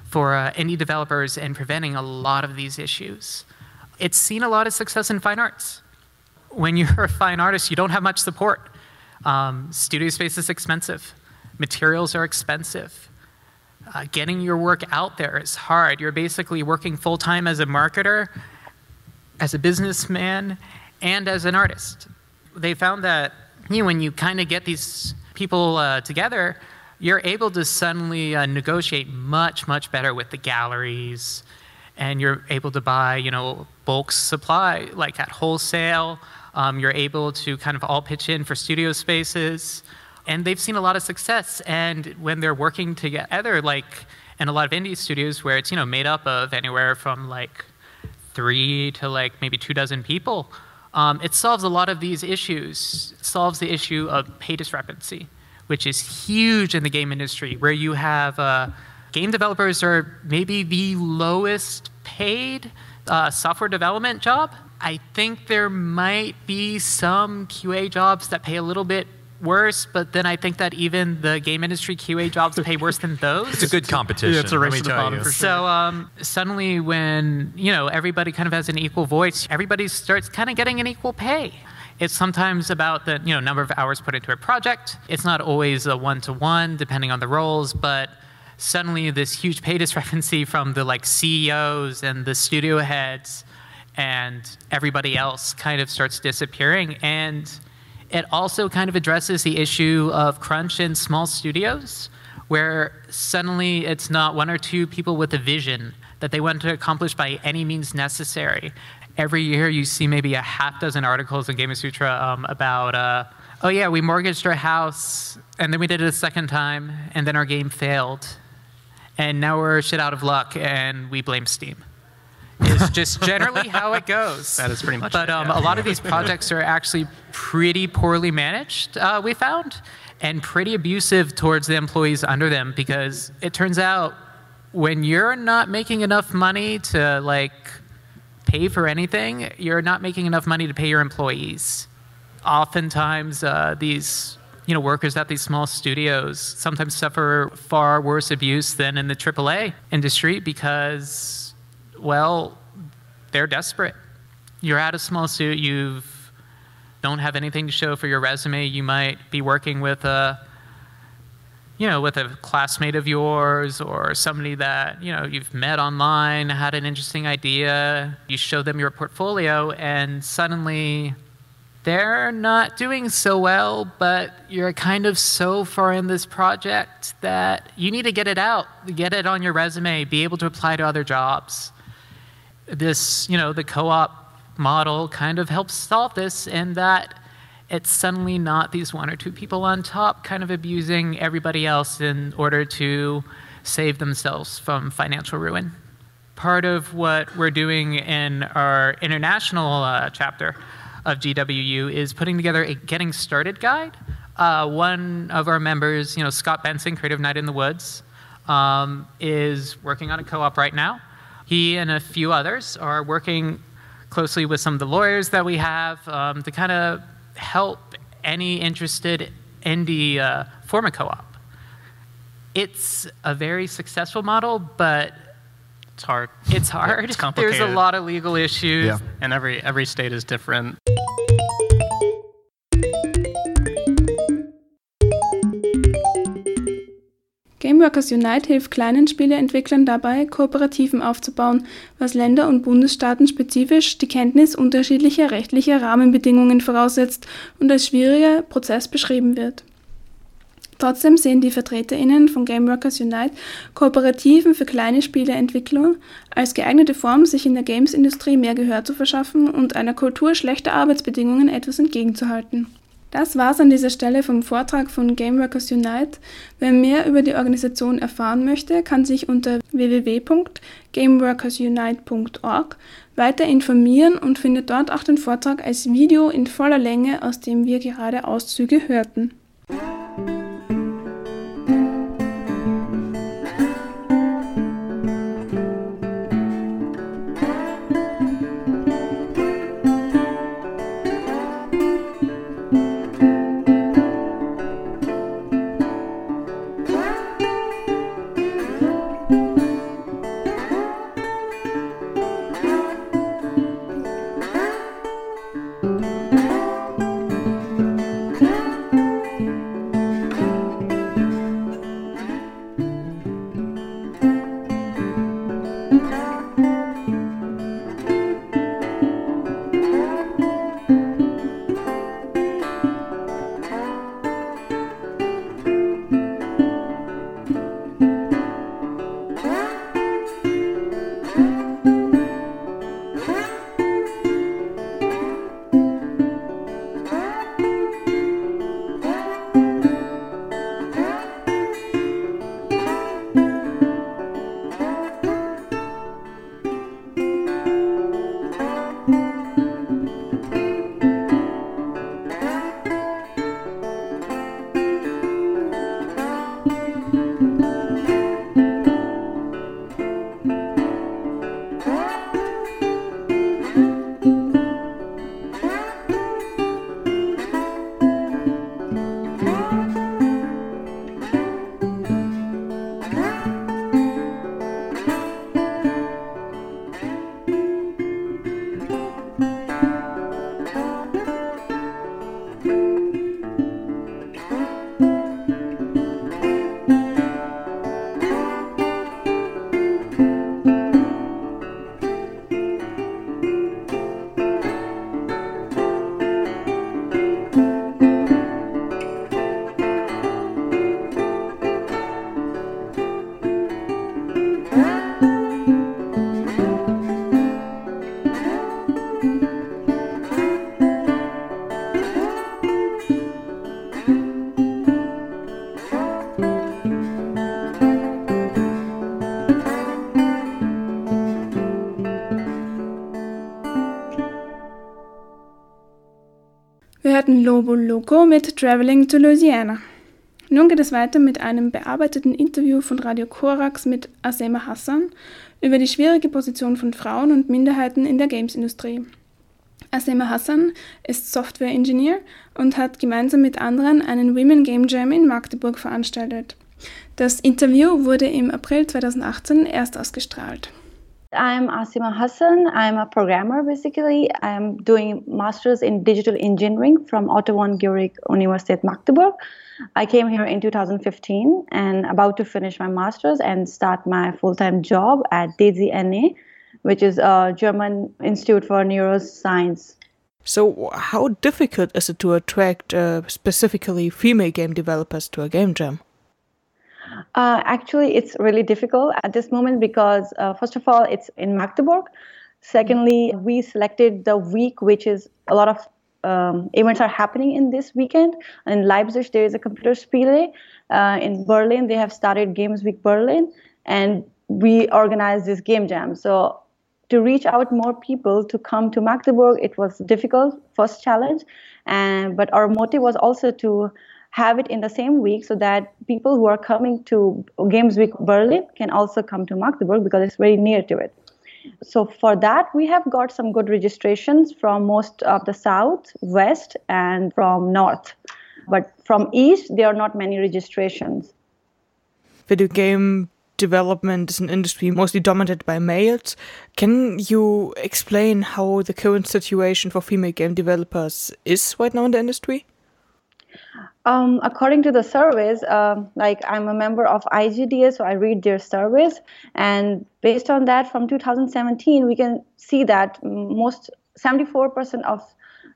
for uh, indie developers in preventing a lot of these issues. It's seen a lot of success in fine arts when you're a fine artist, you don't have much support. Um, studio space is expensive, materials are expensive. Uh, getting your work out there is hard. You're basically working full time as a marketer, as a businessman, and as an artist. They found that you know, when you kind of get these people uh, together, you're able to suddenly uh, negotiate much, much better with the galleries, and you're able to buy, you know, bulk supply, like at wholesale. Um, you're able to kind of all pitch in for studio spaces. And they've seen a lot of success. And when they're working together, like in a lot of indie studios where it's, you know, made up of anywhere from like three to like maybe two dozen people, um, it solves a lot of these issues. It solves the issue of pay discrepancy, which is huge in the game industry, where you have uh, game developers are maybe the lowest paid uh, software development job I think there might be some QA jobs that pay a little bit worse, but then I think that even the game industry QA jobs pay worse than those. It's a good competition. Yeah, it's a race to the bottom for sure. So um, suddenly, when you know everybody kind of has an equal voice, everybody starts kind of getting an equal pay. It's sometimes about the you know number of hours put into a project. It's not always a one to one, depending on the roles, but suddenly this huge pay discrepancy from the like CEOs and the studio heads and everybody else kind of starts disappearing. And it also kind of addresses the issue of crunch in small studios, where suddenly it's not one or two people with a vision that they want to accomplish by any means necessary. Every year, you see maybe a half dozen articles in Gamasutra um, about, uh, oh yeah, we mortgaged our house, and then we did it a second time, and then our game failed, and now we're shit out of luck, and we blame Steam is just generally how it goes. That is pretty much. But it, um, yeah. a lot of these projects are actually pretty poorly managed. Uh, we found, and pretty abusive towards the employees under them because it turns out when you're not making enough money to like pay for anything, you're not making enough money to pay your employees. Oftentimes, uh, these you know workers at these small studios sometimes suffer far worse abuse than in the AAA industry because well, they're desperate. You're at a small suit, you don't have anything to show for your resume. You might be working with a you know, with a classmate of yours or somebody that, you know, you've met online, had an interesting idea, you show them your portfolio and suddenly they're not doing so well, but you're kind of so far in this project that you need to get it out, get it on your resume, be able to apply to other jobs this, you know, the co-op model kind of helps solve this in that it's suddenly not these one or two people on top kind of abusing everybody else in order to save themselves from financial ruin. Part of what we're doing in our international uh, chapter of GWU is putting together a getting started guide. Uh, one of our members, you know, Scott Benson, Creative Night in the Woods, um, is working on a co-op right now. He and a few others are working closely with some of the lawyers that we have um, to kind of help any interested indie uh, form a co-op. It's a very successful model, but it's hard. It's hard. It's complicated. There's a lot of legal issues. Yeah. And every every state is different. Gameworkers Unite hilft kleinen Spieleentwicklern dabei, Kooperativen aufzubauen, was länder- und Bundesstaaten spezifisch die Kenntnis unterschiedlicher rechtlicher Rahmenbedingungen voraussetzt und als schwieriger Prozess beschrieben wird. Trotzdem sehen die VertreterInnen von Gameworkers Unite Kooperativen für kleine Spieleentwicklung als geeignete Form, sich in der Games-Industrie mehr Gehör zu verschaffen und einer Kultur schlechter Arbeitsbedingungen etwas entgegenzuhalten. Das war's an dieser Stelle vom Vortrag von Gameworkers Unite. Wer mehr über die Organisation erfahren möchte, kann sich unter www.gameworkersunite.org weiter informieren und findet dort auch den Vortrag als Video in voller Länge, aus dem wir gerade Auszüge hörten. hörten Loco mit Traveling to Louisiana. Nun geht es weiter mit einem bearbeiteten Interview von Radio Korax mit Asema Hassan über die schwierige Position von Frauen und Minderheiten in der Games-Industrie. Asema Hassan ist Software-Engineer und hat gemeinsam mit anderen einen Women Game Jam in Magdeburg veranstaltet. Das Interview wurde im April 2018 erst ausgestrahlt. I'm Asima Hassan. I'm a programmer basically. I'm doing masters in digital engineering from Otto von Guericke Universität Magdeburg. I came here in 2015 and about to finish my masters and start my full-time job at DZNE, which is a German Institute for Neuroscience. So, how difficult is it to attract uh, specifically female game developers to a game jam? Uh, actually, it's really difficult at this moment because, uh, first of all, it's in Magdeburg. Secondly, we selected the week, which is a lot of um, events are happening in this weekend. In Leipzig, there is a computer spiele. Uh, in Berlin, they have started Games Week Berlin, and we organized this game jam. So to reach out more people to come to Magdeburg, it was difficult first challenge, and but our motive was also to have it in the same week so that people who are coming to Games Week Berlin can also come to Magdeburg because it's very near to it. So for that, we have got some good registrations from most of the south, west, and from north. But from east, there are not many registrations. Video game development is an industry mostly dominated by males. Can you explain how the current situation for female game developers is right now in the industry? Um, according to the surveys, uh, like I'm a member of IGDA, so I read their surveys, and based on that, from 2017, we can see that most 74% of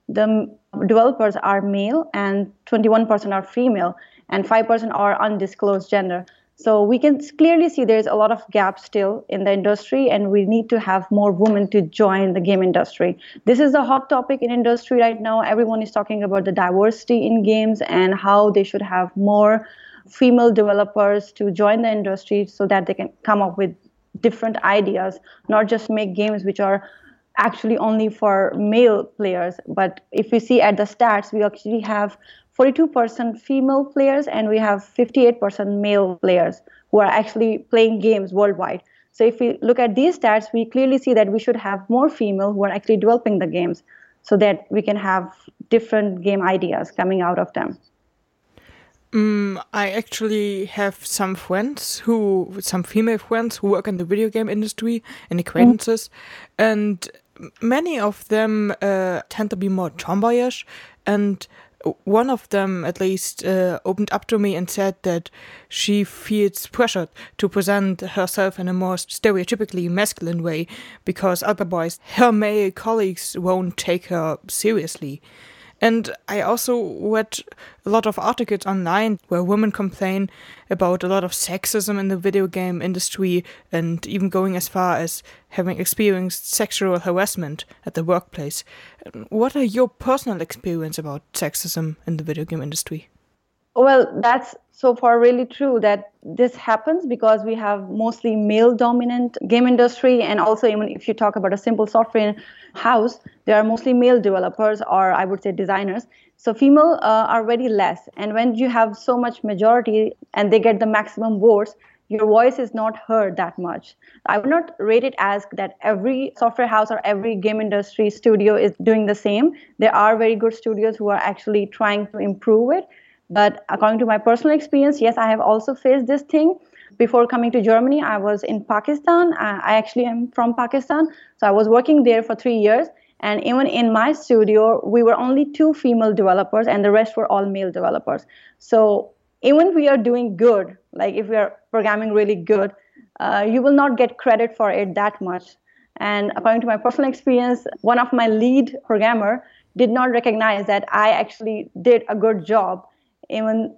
the developers are male and 21% are female, and 5% are undisclosed gender. So we can clearly see there's a lot of gaps still in the industry, and we need to have more women to join the game industry. This is a hot topic in industry right now. Everyone is talking about the diversity in games and how they should have more female developers to join the industry so that they can come up with different ideas, not just make games which are actually only for male players. But if we see at the stats, we actually have 42% female players and we have 58% male players who are actually playing games worldwide. So if we look at these stats, we clearly see that we should have more female who are actually developing the games so that we can have different game ideas coming out of them. Mm, I actually have some friends who, some female friends who work in the video game industry and acquaintances, mm. and many of them uh, tend to be more tomboyish and one of them at least uh, opened up to me and said that she feels pressured to present herself in a more stereotypically masculine way because otherwise her male colleagues won't take her seriously. And I also read a lot of articles online where women complain about a lot of sexism in the video game industry and even going as far as having experienced sexual harassment at the workplace. What are your personal experience about sexism in the video game industry? Well, that's so far really true that this happens because we have mostly male dominant game industry. And also even if you talk about a simple software house there are mostly male developers or i would say designers. So female uh, are very less. And when you have so much majority and they get the maximum votes your voice is not heard that much. I would not rate it as that every software house or every game industry studio is doing the same. There are very good studios who are actually trying to improve it but according to my personal experience, yes, I have also faced this thing. Before coming to Germany, I was in Pakistan. I actually am from Pakistan. So I was working there for three years. And even in my studio, we were only two female developers, and the rest were all male developers. So even if we are doing good, like if we are programming really good, uh, you will not get credit for it that much. And according to my personal experience, one of my lead programmer did not recognize that I actually did a good job even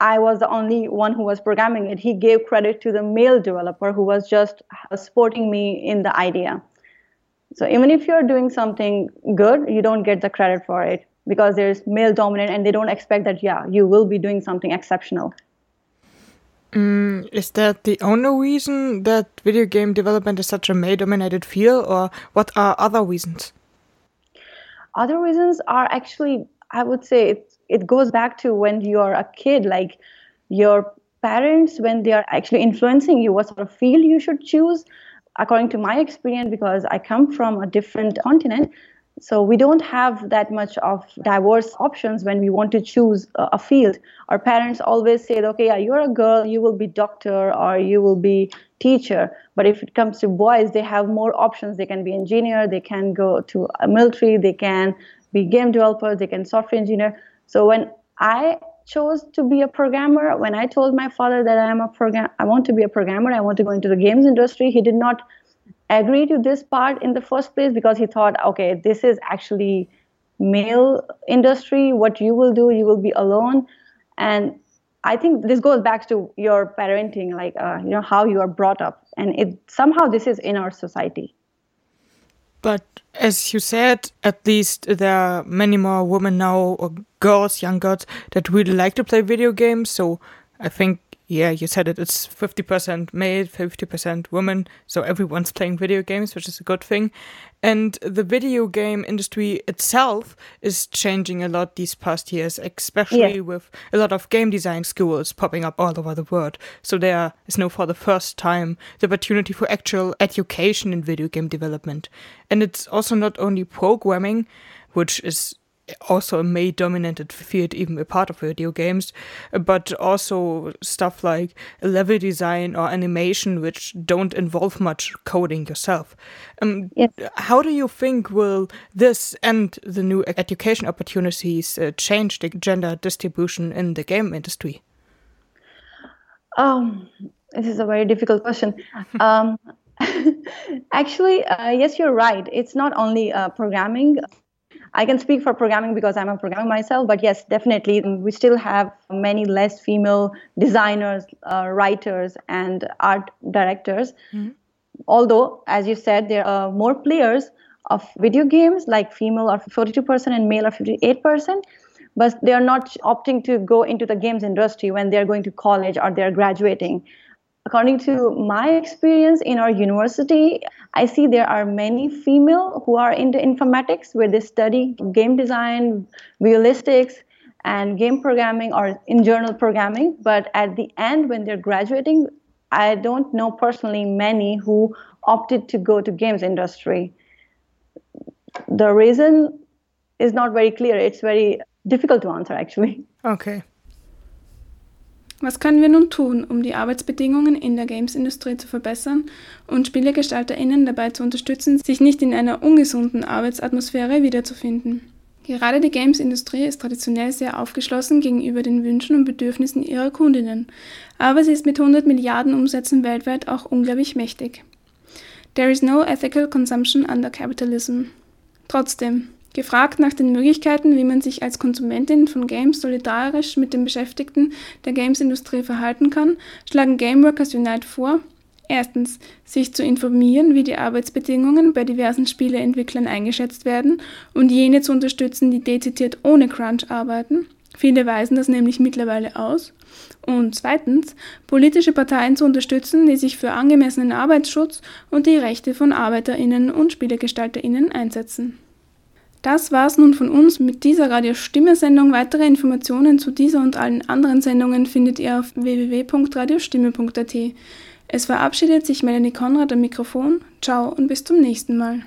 I was the only one who was programming it. He gave credit to the male developer who was just supporting me in the idea. So even if you're doing something good, you don't get the credit for it because there's male dominant and they don't expect that, yeah, you will be doing something exceptional. Mm, is that the only reason that video game development is such a male dominated field, or what are other reasons? Other reasons are actually, I would say, it's it goes back to when you're a kid like your parents when they are actually influencing you what sort of field you should choose. According to my experience because i come from a different continent so we don't have that much of diverse options when we want to choose a field. Our parents always say okay yeah, you're a girl you will be doctor or you will be teacher. But if it comes to boys they have more options. They can be engineer they can go to military they can be game developer they can software engineer so when I chose to be a programmer, when I told my father that I am a program, I want to be a programmer, I want to go into the games industry, he did not agree to this part in the first place because he thought, okay, this is actually male industry. What you will do, you will be alone, and I think this goes back to your parenting, like uh, you know how you are brought up, and it somehow this is in our society. But as you said, at least there are many more women now, or girls, young girls, that really like to play video games. So I think yeah, you said it. It's 50% male, 50% women. So everyone's playing video games, which is a good thing. And the video game industry itself is changing a lot these past years, especially yeah. with a lot of game design schools popping up all over the world. So there is now for the first time the opportunity for actual education in video game development. And it's also not only programming, which is also a male dominated field, even a part of video games, but also stuff like level design or animation, which don't involve much coding yourself. Um, yes. How do you think will this and the new education opportunities uh, change the gender distribution in the game industry? Um, this is a very difficult question. um, actually, uh, yes, you're right. It's not only uh, programming. I can speak for programming because I'm a programmer myself, but yes, definitely, we still have many less female designers, uh, writers, and art directors. Mm-hmm. Although, as you said, there are more players of video games, like female are 42% and male are 58%, but they are not opting to go into the games industry when they're going to college or they're graduating according to my experience in our university, I see there are many female who are into informatics where they study game design, visualistics, and game programming or in journal programming. But at the end, when they're graduating, I don't know personally many who opted to go to games industry. The reason is not very clear. It's very difficult to answer actually. Okay. Was können wir nun tun, um die Arbeitsbedingungen in der Games-Industrie zu verbessern und SpielegestalterInnen dabei zu unterstützen, sich nicht in einer ungesunden Arbeitsatmosphäre wiederzufinden? Gerade die Games-Industrie ist traditionell sehr aufgeschlossen gegenüber den Wünschen und Bedürfnissen ihrer Kundinnen, aber sie ist mit 100 Milliarden Umsätzen weltweit auch unglaublich mächtig. There is no ethical consumption under capitalism. Trotzdem, Gefragt nach den Möglichkeiten, wie man sich als Konsumentin von Games solidarisch mit den Beschäftigten der Games-Industrie verhalten kann, schlagen Gameworkers Unite vor, erstens, sich zu informieren, wie die Arbeitsbedingungen bei diversen Spieleentwicklern eingeschätzt werden und jene zu unterstützen, die dezidiert ohne Crunch arbeiten. Viele weisen das nämlich mittlerweile aus. Und zweitens, politische Parteien zu unterstützen, die sich für angemessenen Arbeitsschutz und die Rechte von Arbeiterinnen und Spielegestalterinnen einsetzen. Das war's nun von uns mit dieser Radio-Stimme-Sendung. Weitere Informationen zu dieser und allen anderen Sendungen findet ihr auf www.radiostimme.at. Es verabschiedet sich Melanie Konrad am Mikrofon. Ciao und bis zum nächsten Mal.